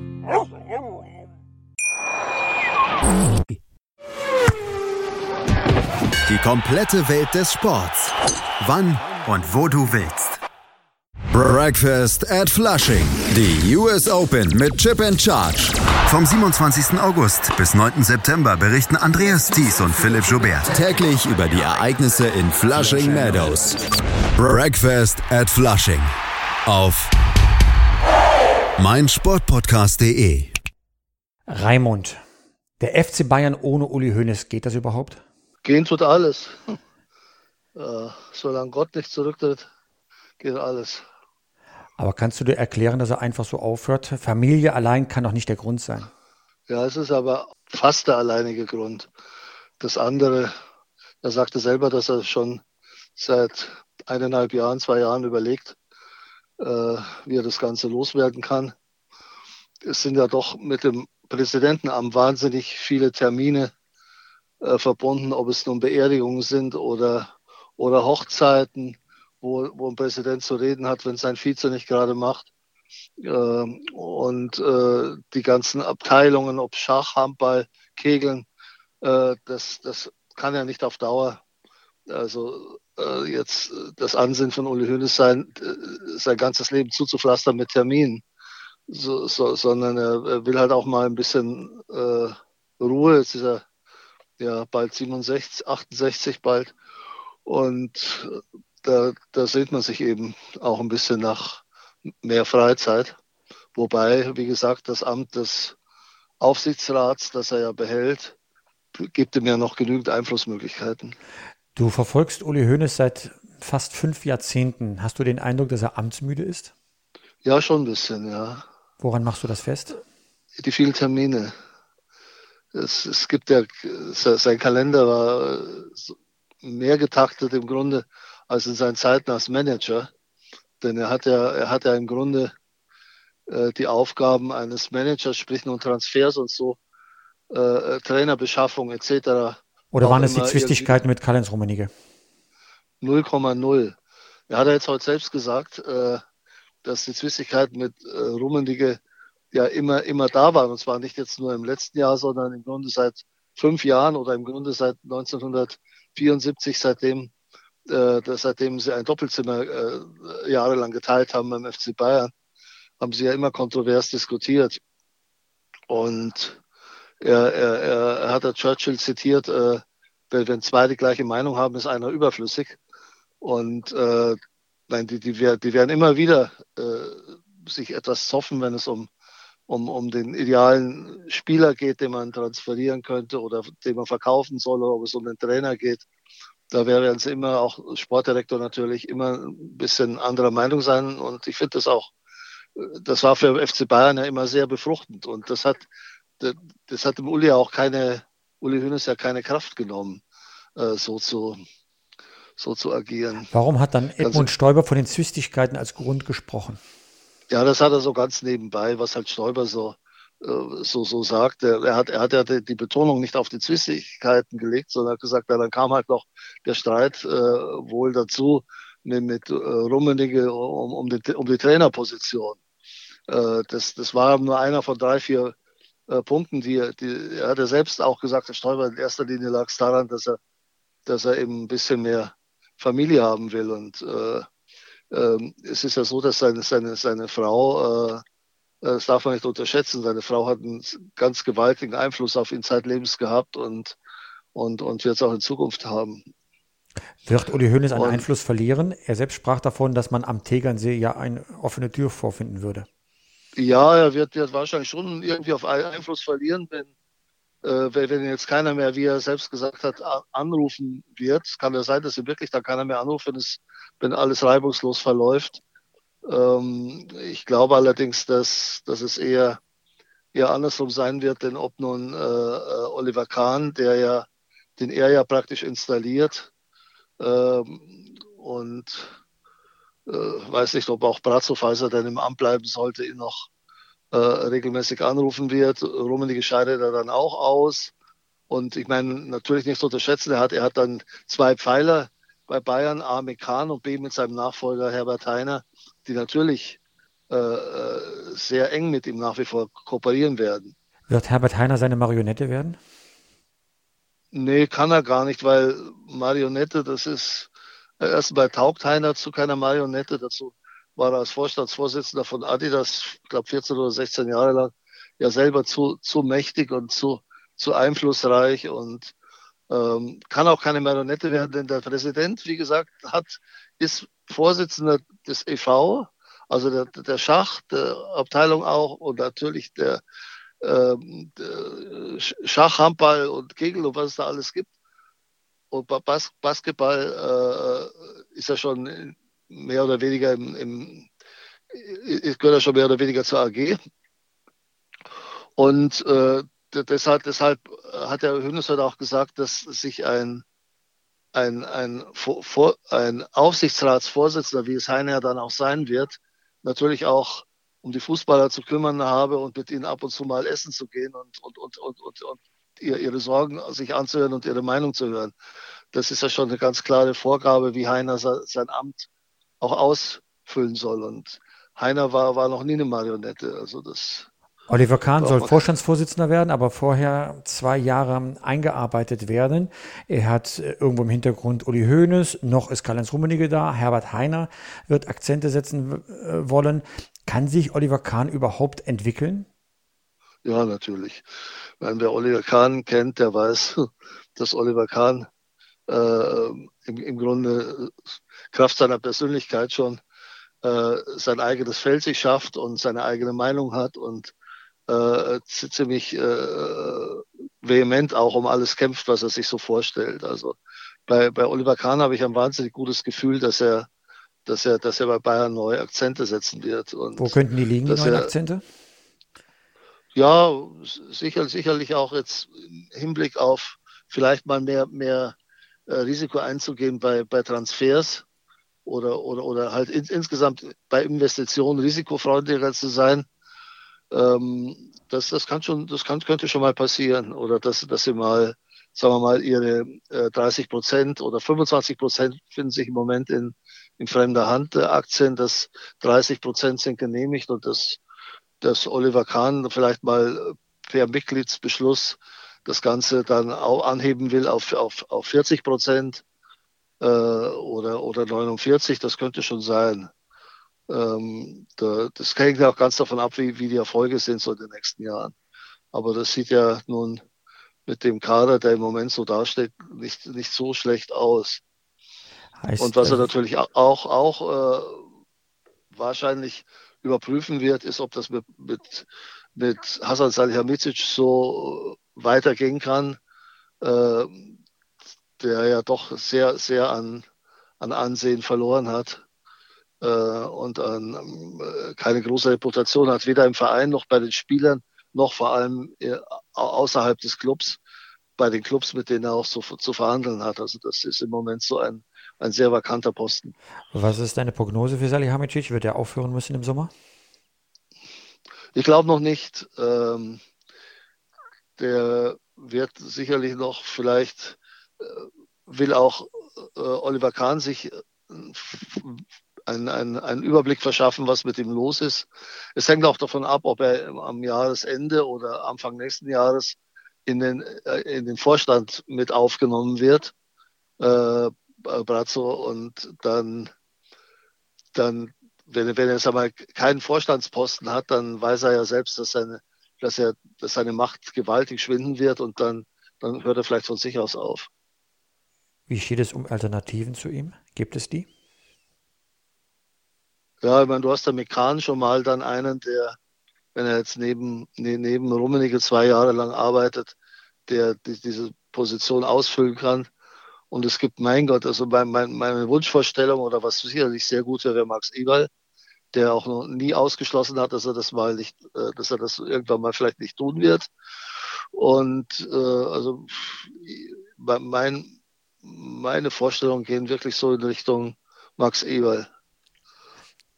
Die komplette Welt des Sports. Wann und wo du willst. Breakfast at Flushing. Die US Open mit Chip and Charge. Vom 27. August bis 9. September berichten Andreas Thies und Philipp Joubert täglich über die Ereignisse in Flushing Meadows. Breakfast at Flushing. Auf meinsportpodcast.de. Raimund, der FC Bayern ohne Uli Hoeneß, geht das überhaupt? Gehen tut alles. Äh, solange Gott nicht zurücktritt, geht alles. Aber kannst du dir erklären, dass er einfach so aufhört? Familie allein kann doch nicht der Grund sein. Ja, es ist aber fast der alleinige Grund. Das andere, er sagte selber, dass er schon seit eineinhalb Jahren, zwei Jahren überlegt, äh, wie er das Ganze loswerden kann. Es sind ja doch mit dem Präsidentenamt wahnsinnig viele Termine äh, verbunden, ob es nun Beerdigungen sind oder, oder Hochzeiten, wo, wo ein Präsident zu reden hat, wenn sein Vize nicht gerade macht. Äh, und äh, die ganzen Abteilungen, ob Schach, Handball, Kegeln, äh, das, das kann ja nicht auf Dauer also äh, jetzt das Ansehen von Uli Hoeneß sein, äh, sein ganzes Leben zuzupflastern mit Terminen, so, so, sondern er, will halt auch mal ein bisschen äh, Ruhe. Jetzt ist er ja bald 67, 68 bald. Und da, da sehnt man sich eben auch ein bisschen nach mehr Freizeit. Wobei, wie gesagt, das Amt des Aufsichtsrats, das er ja behält, gibt ihm ja noch genügend Einflussmöglichkeiten. Du verfolgst Uli Hoeneß seit fast fünf Jahrzehnten. Hast du den Eindruck, dass er amtsmüde ist? Ja, schon ein bisschen, ja. Woran machst du das fest? Die vielen Termine. Es, es gibt ja, sein Kalender war mehr getaktet im Grunde als in seinen Zeiten als Manager. Denn er hat ja, er hat ja im Grunde äh, die Aufgaben eines Managers, sprich nun Transfers und so, äh, Trainerbeschaffung etc. Oder waren es die Zwistigkeiten mit Karl-Heinz Rummenigge? 0,0. Er hat ja jetzt heute selbst gesagt, äh, dass die Zwistigkeiten mit äh, Rummenigge ja immer, immer da waren. Und zwar nicht jetzt nur im letzten Jahr, sondern im Grunde seit fünf Jahren oder im Grunde seit 1974, seitdem, äh, seitdem sie ein Doppelzimmer äh, jahrelang geteilt haben beim FC Bayern, haben sie ja immer kontrovers diskutiert. Und er, er, er hat der Churchill zitiert, äh, wenn zwei die gleiche Meinung haben, ist einer überflüssig. Und äh, nein, die, die, die werden immer wieder äh, sich etwas zoffen, wenn es um, um, um den idealen Spieler geht, den man transferieren könnte oder den man verkaufen soll, oder ob es um den Trainer geht. Da werden sie immer, auch Sportdirektor natürlich, immer ein bisschen anderer Meinung sein. Und ich finde das auch, das war für FC Bayern ja immer sehr befruchtend. Und das hat, das hat dem Uli auch keine, Uli Hoeneß ja keine Kraft genommen, äh, so zu, so zu agieren. Warum hat dann Edmund Stoiber von den Zwistigkeiten als Grund gesprochen? Ja, das hat er so ganz nebenbei, was halt Stoiber so, äh, so, so sagt. Er hat, er hat ja die Betonung nicht auf die Zwistigkeiten gelegt, sondern hat gesagt, ja, dann kam halt noch der Streit äh, wohl dazu mit, mit äh, Rummenigge um, um, die, um die Trainerposition. Äh, das, das war nur einer von drei, vier äh, Punkten, die, die er hat ja selbst auch gesagt, der Stoiber in erster Linie lag es daran, dass er, dass er eben ein bisschen mehr Familie haben will. Und äh, äh, es ist ja so, dass seine, seine, seine Frau, äh, das darf man nicht unterschätzen, seine Frau hat einen ganz gewaltigen Einfluss auf ihn zeitlebens gehabt und, und, und wird es auch in Zukunft haben. Wird Uli Hoeneß einen und, Einfluss verlieren? Er selbst sprach davon, dass man am Tegernsee ja eine offene Tür vorfinden würde. Ja, er wird, wird wahrscheinlich schon irgendwie auf Einfluss verlieren, wenn, äh, wenn jetzt keiner mehr, wie er selbst gesagt hat, anrufen wird. Kann ja sein, dass er wirklich dann keiner mehr anruft, wenn, es, wenn alles reibungslos verläuft. Ähm, ich glaube allerdings, dass, dass es eher, eher andersrum sein wird, denn ob nun äh, äh Oliver Kahn, der ja, den er ja praktisch installiert, ähm, und äh, weiß nicht, ob auch Brazzo, falls er dann im Amt bleiben sollte, ihn noch äh, regelmäßig anrufen wird. Rummenigge scheidet er dann auch aus. Und ich meine, natürlich nicht zu unterschätzen, er hat, er hat dann zwei Pfeiler bei Bayern, A mit Kahn und B mit seinem Nachfolger Herbert Heiner, die natürlich äh, äh sehr eng mit ihm nach wie vor kooperieren werden. Wird Herbert Heiner seine Marionette werden? Nee, kann er gar nicht, weil Marionette, das ist, Erstmal taugt Heiner zu keiner Marionette. Dazu war er als Vorstandsvorsitzender von Adidas, ich glaube 14 oder 16 Jahre lang, ja selber zu, zu mächtig und zu, zu einflussreich und ähm, kann auch keine Marionette werden, denn der Präsident, wie gesagt, hat, ist Vorsitzender des EV, also der, der Schach, der Abteilung auch und natürlich der, ähm, der Schach, Handball und Kegel und was es da alles gibt. Und Bas Basketball äh, ist ja schon mehr oder weniger im, im gehört ja schon mehr oder weniger zur AG. Und äh, deshalb, deshalb hat der Hönes heute auch gesagt, dass sich ein, ein, ein, ein Aufsichtsratsvorsitzender, wie es Heiner dann auch sein wird, natürlich auch um die Fußballer zu kümmern habe und mit ihnen ab und zu mal essen zu gehen und, und, und, und, und, und ihre Sorgen sich anzuhören und ihre Meinung zu hören. Das ist ja schon eine ganz klare Vorgabe, wie Heiner sein Amt auch ausfüllen soll. Und Heiner war, war noch nie eine Marionette. Also das Oliver Kahn soll Vorstandsvorsitzender werden, aber vorher zwei Jahre eingearbeitet werden. Er hat äh, irgendwo im Hintergrund Uli Hoeneß, noch ist Karl-Heinz Rummenigge da, Herbert Heiner wird Akzente setzen äh, wollen. Kann sich Oliver Kahn überhaupt entwickeln? Ja, natürlich. Wenn wer Oliver Kahn kennt, der weiß, dass Oliver Kahn äh, im, im Grunde Kraft seiner Persönlichkeit schon äh, sein eigenes Feld sich schafft und seine eigene Meinung hat und äh, ziemlich äh, vehement auch um alles kämpft, was er sich so vorstellt. Also bei, bei Oliver Kahn habe ich ein wahnsinnig gutes Gefühl, dass er, dass er, dass er bei Bayern neue Akzente setzen wird. Und Wo könnten die liegen, die neuen er, Akzente? Ja, sicher, sicherlich auch jetzt im Hinblick auf vielleicht mal mehr, mehr äh, Risiko einzugehen bei, bei Transfers oder, oder, oder halt in, insgesamt bei Investitionen risikofreundlicher zu sein. Ähm, das, das kann schon, das kann, könnte schon mal passieren. Oder dass, dass sie mal, sagen wir mal, ihre äh, 30 Prozent oder 25 Prozent finden sich im Moment in, in fremder Hand äh, Aktien, dass 30 Prozent sind genehmigt und das dass Oliver Kahn vielleicht mal per Mitgliedsbeschluss das Ganze dann auch anheben will auf, auf, auf 40 Prozent äh, oder, oder 49, das könnte schon sein. Ähm, da, das hängt ja auch ganz davon ab, wie, wie die Erfolge sind so in den nächsten Jahren. Aber das sieht ja nun mit dem Kader, der im Moment so dasteht, nicht, nicht so schlecht aus. Heißt, und was er natürlich auch, auch äh, wahrscheinlich überprüfen wird, ist, ob das mit, mit, mit Hasan Salihamidzic so weitergehen kann, äh, der ja doch sehr, sehr an, an Ansehen verloren hat äh, und an, äh, keine große Reputation hat, weder im Verein noch bei den Spielern, noch vor allem äh, außerhalb des Clubs, bei den Clubs, mit denen er auch so zu verhandeln hat. Also das ist im Moment so ein, ein sehr vakanter Posten. Was ist deine Prognose für Salihamidzic? Wird er aufhören müssen im Sommer? Ich glaube noch nicht. Ähm, der wird sicherlich noch vielleicht, will auch äh, Oliver Kahn sich äh, einen, einen, Überblick verschaffen, was mit ihm los ist. Es hängt auch davon ab, ob er am Jahresende oder Anfang nächsten Jahres in den, äh, in den Vorstand mit aufgenommen wird, äh, Brazzo, und dann, dann wenn, wenn er jetzt keinen Vorstandsposten hat, dann weiß er ja selbst, dass seine, dass er, dass seine Macht gewaltig schwinden wird und dann, dann hört er vielleicht von sich aus auf. Wie steht es um Alternativen zu ihm? Gibt es die? Ja, ich meine, du hast da mit Kahn schon mal dann einen, der, wenn er jetzt neben, ne, neben Rummenigge zwei Jahre lang arbeitet, der die, diese Position ausfüllen kann. Und es gibt, mein Gott, also mein, mein, meine Wunschvorstellung oder was sicherlich sehr gut wäre, wäre Max Eberl, der auch noch nie ausgeschlossen hat, dass er das mal nicht, äh, dass er das irgendwann mal vielleicht nicht tun wird. Und äh, also mein, meine Vorstellungen gehen wirklich so in Richtung Max Eberl.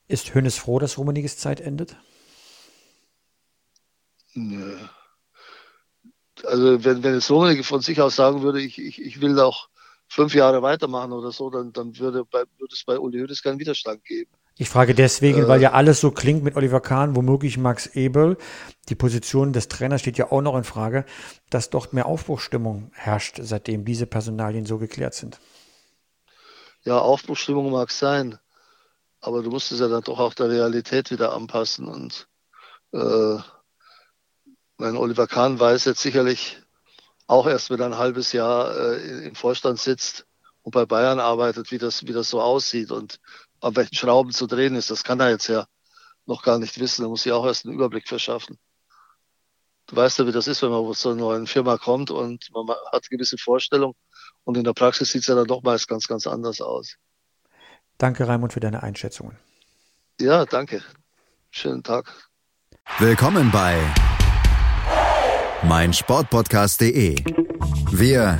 Ist Hönes froh, dass Rummeniges Zeit endet? Nö. Also wenn, wenn es Rummenigge von sich aus sagen würde, ich, ich, ich will auch fünf Jahre weitermachen oder so, dann, dann würde, bei, würde es bei Uli Hoeneß keinen Widerstand geben. Ich frage deswegen, äh, weil ja alles so klingt mit Oliver Kahn, womöglich Max Ebel. Die Position des Trainers steht ja auch noch in Frage, dass dort mehr Aufbruchstimmung herrscht, seitdem diese Personalien so geklärt sind. Ja, Aufbruchstimmung mag sein aber du musst es ja dann doch auch der Realität wieder anpassen. Und äh, mein Oliver Kahn weiß jetzt sicherlich auch erst, wenn er ein halbes Jahr äh, im Vorstand sitzt und bei Bayern arbeitet, wie das, wie das so aussieht und an welchen Schrauben zu drehen ist. Das kann er jetzt ja noch gar nicht wissen. Da muss sich auch erst einen Überblick verschaffen. Du weißt ja, wie das ist, wenn man zu einer neuen Firma kommt und man hat eine gewisse Vorstellung und in der Praxis sieht es ja dann doch meist ganz, ganz anders aus. Danke, Raimund, für deine Einschätzungen. Ja, danke. Schönen Tag. Willkommen bei meinsportpodcast.de. Wir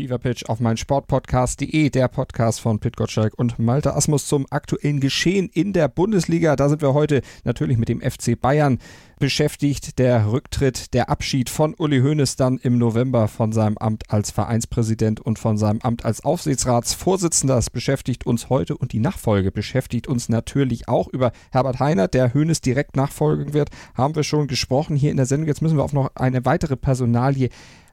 Fever Pitch auf mein Sportpodcast.de, der Podcast von Pit Gottschalk und Malte Asmus zum aktuellen Geschehen in der Bundesliga. Da sind wir heute natürlich mit dem FC Bayern beschäftigt. Der Rücktritt, der Abschied von Uli Hoeneß dann im November von seinem Amt als Vereinspräsident und von seinem Amt als Aufsichtsratsvorsitzender. Das beschäftigt uns heute und die Nachfolge beschäftigt uns natürlich auch über Herbert Heiner, der Hoeneß direkt nachfolgen wird. Haben wir schon gesprochen hier in der Sendung. Jetzt müssen wir auf noch eine weitere Personalie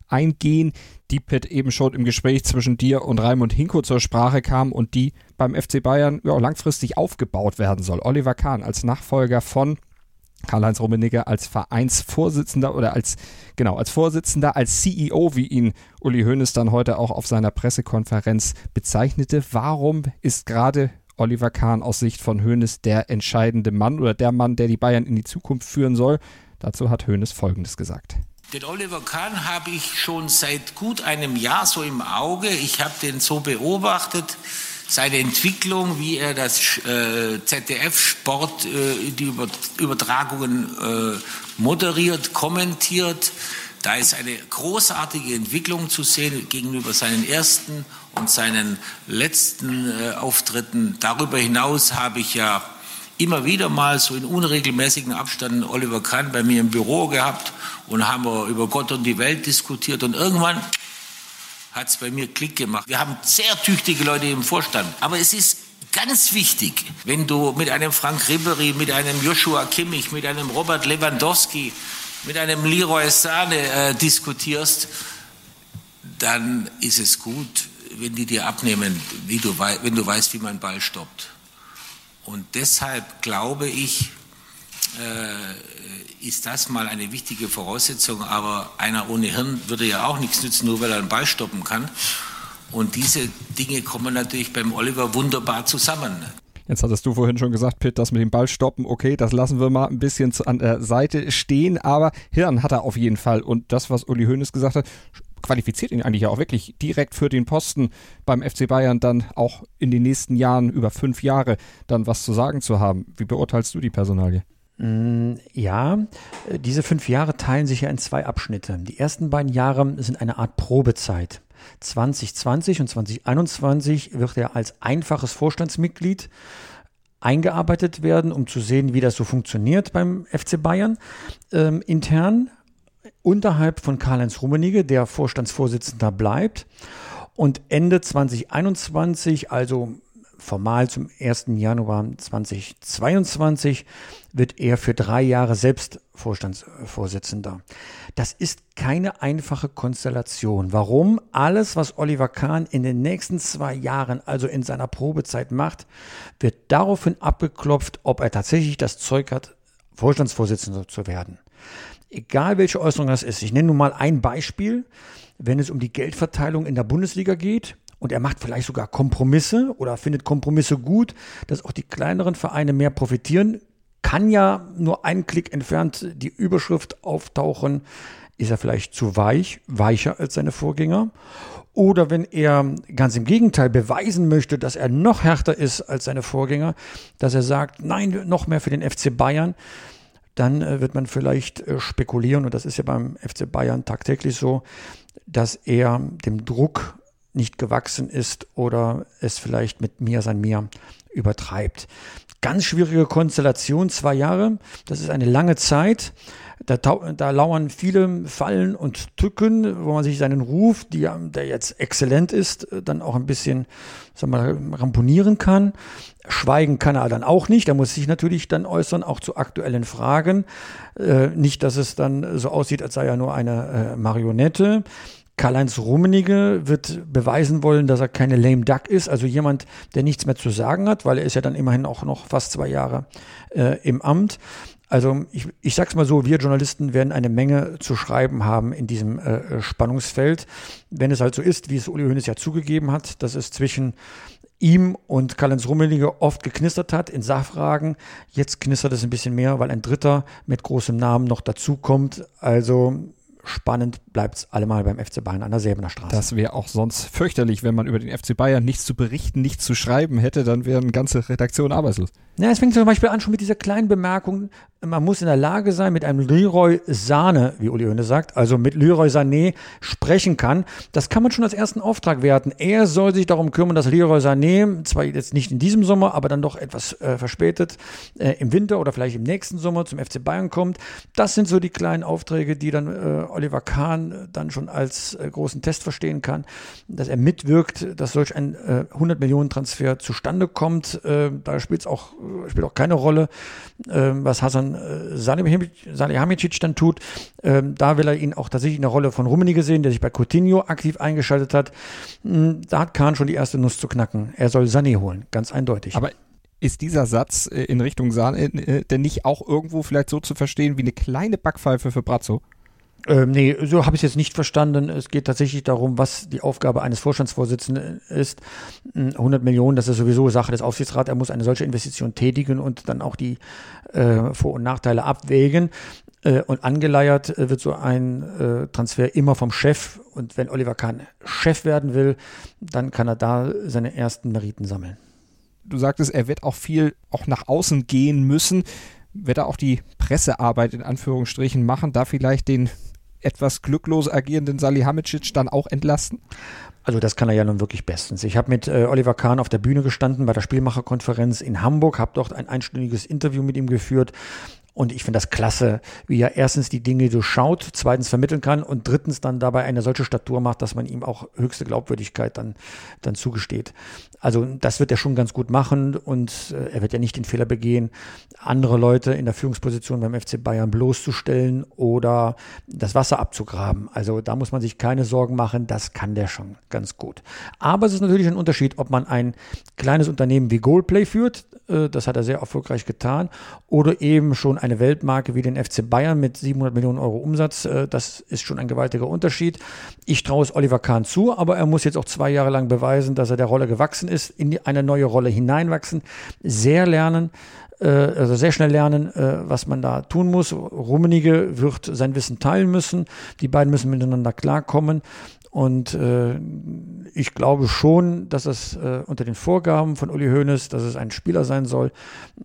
eingehen, die Pitt eben schon im Gespräch zwischen dir und Raimund Hinko zur Sprache kam und die beim FC Bayern ja, langfristig aufgebaut werden soll. Oliver Kahn als Nachfolger von Karl-Heinz Rummenigge als Vereinsvorsitzender oder als, genau, als Vorsitzender, als CEO, wie ihn Uli Hoeneß dann heute auch auf seiner Pressekonferenz bezeichnete. Warum ist gerade Oliver Kahn aus Sicht von Hoeneß der entscheidende Mann oder der Mann, der die Bayern in die Zukunft führen soll? Dazu hat Hoeneß Folgendes gesagt. Den Oliver Kahn habe ich schon seit gut einem Jahr so im Auge. Ich habe den so beobachtet, seine Entwicklung, wie er das äh, ZDF-Sport, äh, die Über Übertragungen äh, moderiert, kommentiert. Da ist eine großartige Entwicklung zu sehen gegenüber seinen ersten und seinen letzten äh, Auftritten. Darüber hinaus habe ich ja immer wieder mal so in unregelmäßigen Abständen Oliver Kahn bei mir im Büro gehabt und haben wir über Gott und die Welt diskutiert und irgendwann hat es bei mir Klick gemacht. Wir haben sehr tüchtige Leute im Vorstand. Aber es ist ganz wichtig, wenn du mit einem Frank Ribery, mit einem Joshua Kimmich, mit einem Robert Lewandowski, mit einem Leroy Sahne äh, diskutierst, dann ist es gut, wenn die dir abnehmen, du, wenn du weißt, wie man Ball stoppt. Und deshalb glaube ich, ist das mal eine wichtige Voraussetzung. Aber einer ohne Hirn würde ja auch nichts nützen, nur weil er einen Ball stoppen kann. Und diese Dinge kommen natürlich beim Oliver wunderbar zusammen. Jetzt hattest du vorhin schon gesagt, Pitt, das mit dem Ball stoppen, okay, das lassen wir mal ein bisschen an der Seite stehen, aber Hirn hat er auf jeden Fall. Und das, was Uli Hoeneß gesagt hat, qualifiziert ihn eigentlich auch wirklich direkt für den Posten beim FC Bayern dann auch in den nächsten Jahren, über fünf Jahre, dann was zu sagen zu haben. Wie beurteilst du die Personalie? Mm, ja, diese fünf Jahre teilen sich ja in zwei Abschnitte. Die ersten beiden Jahre sind eine Art Probezeit. 2020 und 2021 wird er als einfaches Vorstandsmitglied eingearbeitet werden, um zu sehen, wie das so funktioniert beim FC Bayern ähm, intern, unterhalb von Karl-Heinz Rummenigge, der Vorstandsvorsitzender bleibt. Und Ende 2021, also formal zum 1. Januar 2022 wird er für drei Jahre selbst Vorstandsvorsitzender. Das ist keine einfache Konstellation. Warum? Alles, was Oliver Kahn in den nächsten zwei Jahren, also in seiner Probezeit macht, wird daraufhin abgeklopft, ob er tatsächlich das Zeug hat, Vorstandsvorsitzender zu werden. Egal welche Äußerung das ist. Ich nenne nun mal ein Beispiel. Wenn es um die Geldverteilung in der Bundesliga geht, und er macht vielleicht sogar Kompromisse oder findet Kompromisse gut, dass auch die kleineren Vereine mehr profitieren. Kann ja nur einen Klick entfernt die Überschrift auftauchen, ist er vielleicht zu weich, weicher als seine Vorgänger. Oder wenn er ganz im Gegenteil beweisen möchte, dass er noch härter ist als seine Vorgänger, dass er sagt, nein, noch mehr für den FC Bayern, dann äh, wird man vielleicht äh, spekulieren, und das ist ja beim FC Bayern tagtäglich so, dass er dem Druck nicht gewachsen ist oder es vielleicht mit mir sein mir übertreibt. Ganz schwierige Konstellation, zwei Jahre, das ist eine lange Zeit. Da, da lauern viele Fallen und Tücken, wo man sich seinen Ruf, die, der jetzt exzellent ist, dann auch ein bisschen sag mal, ramponieren kann. Schweigen kann er dann auch nicht. Er muss sich natürlich dann äußern, auch zu aktuellen Fragen. Äh, nicht, dass es dann so aussieht, als sei er nur eine äh, Marionette. Karl-Heinz Rummenigge wird beweisen wollen, dass er keine lame duck ist, also jemand, der nichts mehr zu sagen hat, weil er ist ja dann immerhin auch noch fast zwei Jahre äh, im Amt. Also ich, ich sag's mal so, wir Journalisten werden eine Menge zu schreiben haben in diesem äh, Spannungsfeld. Wenn es halt so ist, wie es Uli Hoeneß ja zugegeben hat, dass es zwischen ihm und Karl-Heinz Rummenigge oft geknistert hat in Sachfragen. Jetzt knistert es ein bisschen mehr, weil ein Dritter mit großem Namen noch dazukommt. Also spannend bleibt es allemal beim FC Bayern an der Säbener Straße. Das wäre auch sonst fürchterlich, wenn man über den FC Bayern nichts zu berichten, nichts zu schreiben hätte, dann wären ganze Redaktionen arbeitslos. Ja, es fängt zum Beispiel an schon mit dieser kleinen Bemerkung, man muss in der Lage sein, mit einem Leroy Sahne, wie Uli Hoeneß sagt, also mit Leroy Sané sprechen kann. Das kann man schon als ersten Auftrag werten. Er soll sich darum kümmern, dass Leroy Sané, zwar jetzt nicht in diesem Sommer, aber dann doch etwas äh, verspätet, äh, im Winter oder vielleicht im nächsten Sommer zum FC Bayern kommt. Das sind so die kleinen Aufträge, die dann äh, Oliver Kahn dann schon als äh, großen Test verstehen kann, dass er mitwirkt, dass solch ein 100 äh, Millionen Transfer zustande kommt. Äh, da spielt es auch, spielt auch keine Rolle, was Hassan äh, Salihamidzic dann tut. Ähm, da will er ihn auch tatsächlich in der Rolle von Rummenigge sehen, der sich bei Coutinho aktiv eingeschaltet hat. Hm, da hat Kahn schon die erste Nuss zu knacken. Er soll Sané holen, ganz eindeutig. Aber ist dieser Satz äh, in Richtung Sahne äh, denn nicht auch irgendwo vielleicht so zu verstehen wie eine kleine Backpfeife für Brazzo? Ähm, nee, so habe ich es jetzt nicht verstanden. Es geht tatsächlich darum, was die Aufgabe eines Vorstandsvorsitzenden ist. 100 hm, Millionen, das ist sowieso Sache des Aufsichtsrats. Er muss eine solche Investition tätigen und dann auch die äh, Vor- und Nachteile abwägen. Äh, und angeleiert wird so ein äh, Transfer immer vom Chef. Und wenn Oliver Kahn Chef werden will, dann kann er da seine ersten Meriten sammeln. Du sagtest, er wird auch viel auch nach außen gehen müssen wird er auch die Pressearbeit in Anführungsstrichen machen, da vielleicht den etwas glücklos agierenden Salihamidzic dann auch entlasten? Also das kann er ja nun wirklich bestens. Ich habe mit äh, Oliver Kahn auf der Bühne gestanden bei der Spielmacherkonferenz in Hamburg, habe dort ein einstündiges Interview mit ihm geführt Und ich finde das klasse, wie er erstens die Dinge durchschaut, zweitens vermitteln kann und drittens dann dabei eine solche Statur macht, dass man ihm auch höchste Glaubwürdigkeit dann, dann zugesteht. Also das wird er schon ganz gut machen und äh, er wird ja nicht den Fehler begehen, andere Leute in der Führungsposition beim FC Bayern bloßzustellen oder das Wasser abzugraben. Also da muss man sich keine Sorgen machen, das kann der schon ganz gut. Aber es ist natürlich ein Unterschied, ob man ein kleines Unternehmen wie Goldplay führt, äh, das hat er sehr erfolgreich getan, oder eben schon eine Weltmarke wie den FC Bayern mit 700 Millionen Euro Umsatz. Äh, das ist schon ein gewaltiger Unterschied. Ich traue es Oliver Kahn zu, aber er muss jetzt auch zwei Jahre lang beweisen, dass er der Rolle gewachsen ist, in eine neue Rolle hineinwachsen, sehr lernen äh, also sehr schnell lernen, was man da tun muss. Rummenige wird sein Wissen teilen müssen. Die beiden müssen miteinander klarkommen. Und äh, ich glaube schon, dass es äh, unter den Vorgaben von Uli Hoeneß, dass es ein Spieler sein soll,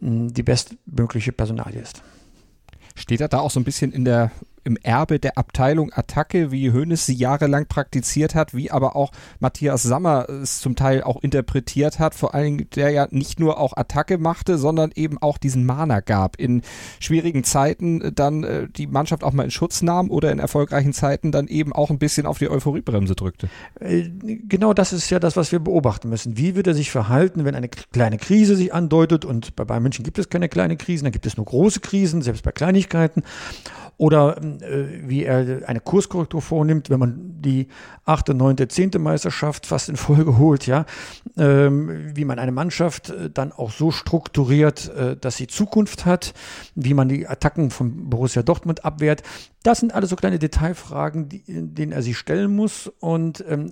mh, die bestmögliche Personalie ist. Steht er da auch so ein bisschen in der im Erbe der Abteilung Attacke, wie Hoeneß sie jahrelang praktiziert hat, wie aber auch Matthias Sammer es zum Teil auch interpretiert hat, vor allem der ja nicht nur auch Attacke machte, sondern eben auch diesen Mana gab. In schwierigen Zeiten dann äh, die Mannschaft auch mal in Schutz nahm oder in erfolgreichen Zeiten dann eben auch ein bisschen auf die Euphoriebremse drückte. Äh, genau das ist ja das, was wir beobachten müssen. Wie wird er sich verhalten, wenn eine kleine Krise sich andeutet? Und bei Bayern München gibt es keine kleine Krisen, da gibt es nur große Krisen, selbst bei Kleinigkeiten oder äh, wie er eine Kurskorrektur vornimmt, wenn man die achte, neunte, zehnte Meisterschaft fast in Folge holt, ja, ähm, wie man eine Mannschaft äh, dann auch so strukturiert, äh, dass sie Zukunft hat, wie man die Attacken von Borussia Dortmund abwehrt. Das sind alles so kleine Detailfragen, die, denen er sich stellen muss und ähm,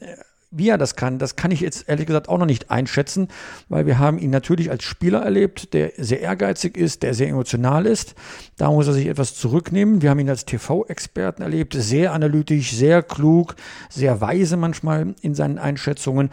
wie er das kann, das kann ich jetzt ehrlich gesagt auch noch nicht einschätzen, weil wir haben ihn natürlich als Spieler erlebt, der sehr ehrgeizig ist, der sehr emotional ist. Da muss er sich etwas zurücknehmen. Wir haben ihn als TV-Experten erlebt, sehr analytisch, sehr klug, sehr weise manchmal in seinen Einschätzungen.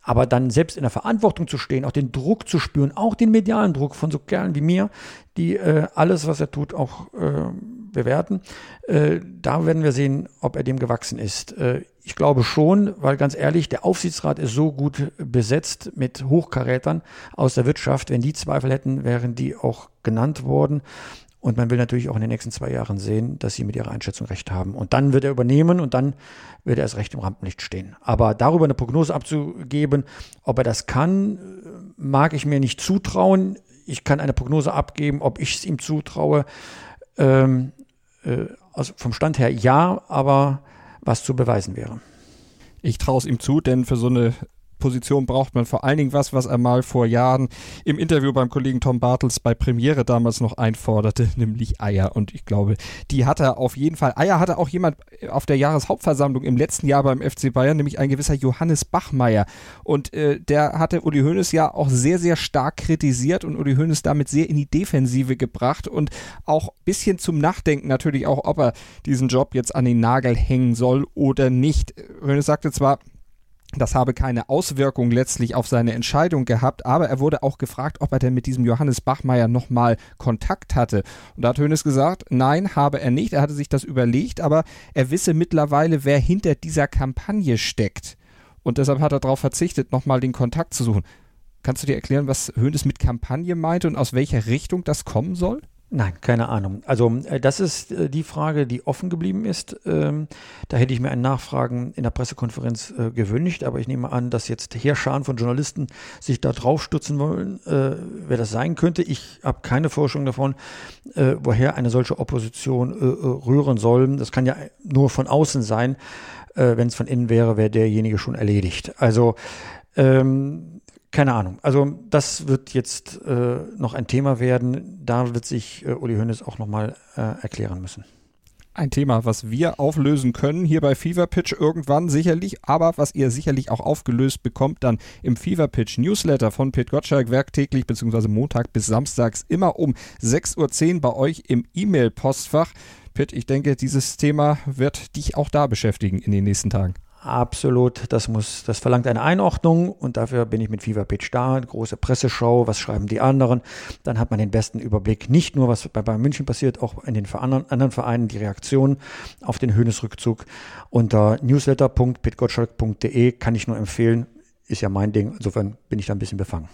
Aber dann selbst in der Verantwortung zu stehen, auch den Druck zu spüren, auch den medialen Druck von so Kerlen wie mir, die äh, alles, was er tut, auch äh, bewerten, äh, da werden wir sehen, ob er dem gewachsen ist. Äh, ich glaube schon, weil ganz ehrlich, der Aufsichtsrat ist so gut besetzt mit Hochkarätern aus der Wirtschaft. Wenn die Zweifel hätten, wären die auch genannt worden. Und man will natürlich auch in den nächsten zwei Jahren sehen, dass sie mit ihrer Einschätzung recht haben. Und dann wird er übernehmen und dann wird er erst recht im Rampenlicht stehen. Aber darüber eine Prognose abzugeben, ob er das kann, mag ich mir nicht zutrauen. Ich kann eine Prognose abgeben, ob ich es ihm zutraue. Ähm, äh, also vom Stand her ja, aber was zu beweisen wäre. Ich traue es ihm zu, denn für so eine Position braucht man vor allen Dingen was, was er mal vor Jahren im Interview beim Kollegen Tom Bartels bei Premiere damals noch einforderte, nämlich Eier. Und ich glaube, die hat er auf jeden Fall. Eier hatte auch jemand auf der Jahreshauptversammlung im letzten Jahr beim FC Bayern, nämlich ein gewisser Johannes Bachmeier. Und äh, der hatte Uli Hoeneß ja auch sehr, sehr stark kritisiert und Uli Hoeneß damit sehr in die Defensive gebracht und auch ein bisschen zum Nachdenken natürlich auch, ob er diesen Job jetzt an den Nagel hängen soll oder nicht. Hoeneß sagte zwar, das habe keine Auswirkung letztlich auf seine Entscheidung gehabt, aber er wurde auch gefragt, ob er denn mit diesem Johannes Bachmeier nochmal Kontakt hatte. Und da hat Hönes gesagt, nein, habe er nicht. Er hatte sich das überlegt, aber er wisse mittlerweile, wer hinter dieser Kampagne steckt. Und deshalb hat er darauf verzichtet, nochmal den Kontakt zu suchen. Kannst du dir erklären, was Hönes mit Kampagne meinte und aus welcher Richtung das kommen soll? Nein, keine Ahnung. Also äh, das ist äh, die Frage, die offen geblieben ist. Ähm, da hätte ich mir ein Nachfragen in der Pressekonferenz äh, gewünscht, aber ich nehme an, dass jetzt Heerscharen von Journalisten sich da draufstützen wollen, äh, wer das sein könnte. Ich habe keine Forschung davon, woher eine solche Opposition rühren soll. Das kann ja nur von außen sein. Wenn es von innen wäre, wäre derjenige schon erledigt. Also ähm, keine Ahnung. Also das wird jetzt äh, noch ein Thema werden. Da wird sich äh, Uli Hoeneß auch nochmal äh, erklären müssen. Ein Thema, was wir auflösen können hier bei Fever Pitch irgendwann sicherlich, aber was ihr sicherlich auch aufgelöst bekommt dann im Fever Pitch Newsletter von Pit Gottschalk werktäglich bzw. Montag bis Samstags immer um 6.10 Uhr bei euch im E-Mail-Postfach. Pitt, ich denke, dieses Thema wird dich auch da beschäftigen in den nächsten Tagen. Absolut, das muss, das verlangt eine Einordnung und dafür bin ich mit Fever Pitch da. Große Presseschau, was schreiben die anderen? Dann hat man den besten Überblick, nicht nur was bei Bayern München passiert, auch in den anderen Vereinen die Reaktion auf den Höhnesrückzug. Unter newsletter.pitgottschalk.de kann ich nur empfehlen, ist ja mein Ding. Insofern bin ich da ein bisschen befangen.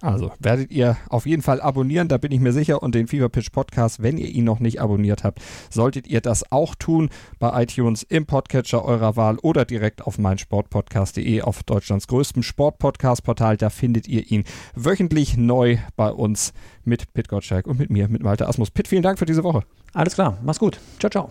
Also werdet ihr auf jeden Fall abonnieren, da bin ich mir sicher. Und den Fever Pitch Podcast, wenn ihr ihn noch nicht abonniert habt, solltet ihr das auch tun bei iTunes im Podcatcher eurer Wahl oder direkt auf meinsportpodcast.de auf Deutschlands größtem Sportpodcast-Portal. Da findet ihr ihn wöchentlich neu bei uns mit Pit Gottschalk und mit mir, mit Malte Asmus. Pit, vielen Dank für diese Woche. Alles klar, mach's gut. Ciao, ciao.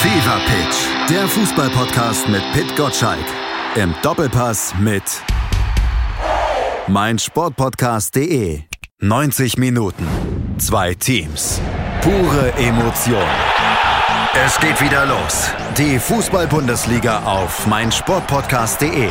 Fever Pitch, der Fußballpodcast mit Pit Gottschalk. Im Doppelpass mit meinsportpodcast.de. 90 Minuten, zwei Teams, pure Emotion. Es geht wieder los. Die Fußball-Bundesliga auf meinsportpodcast.de.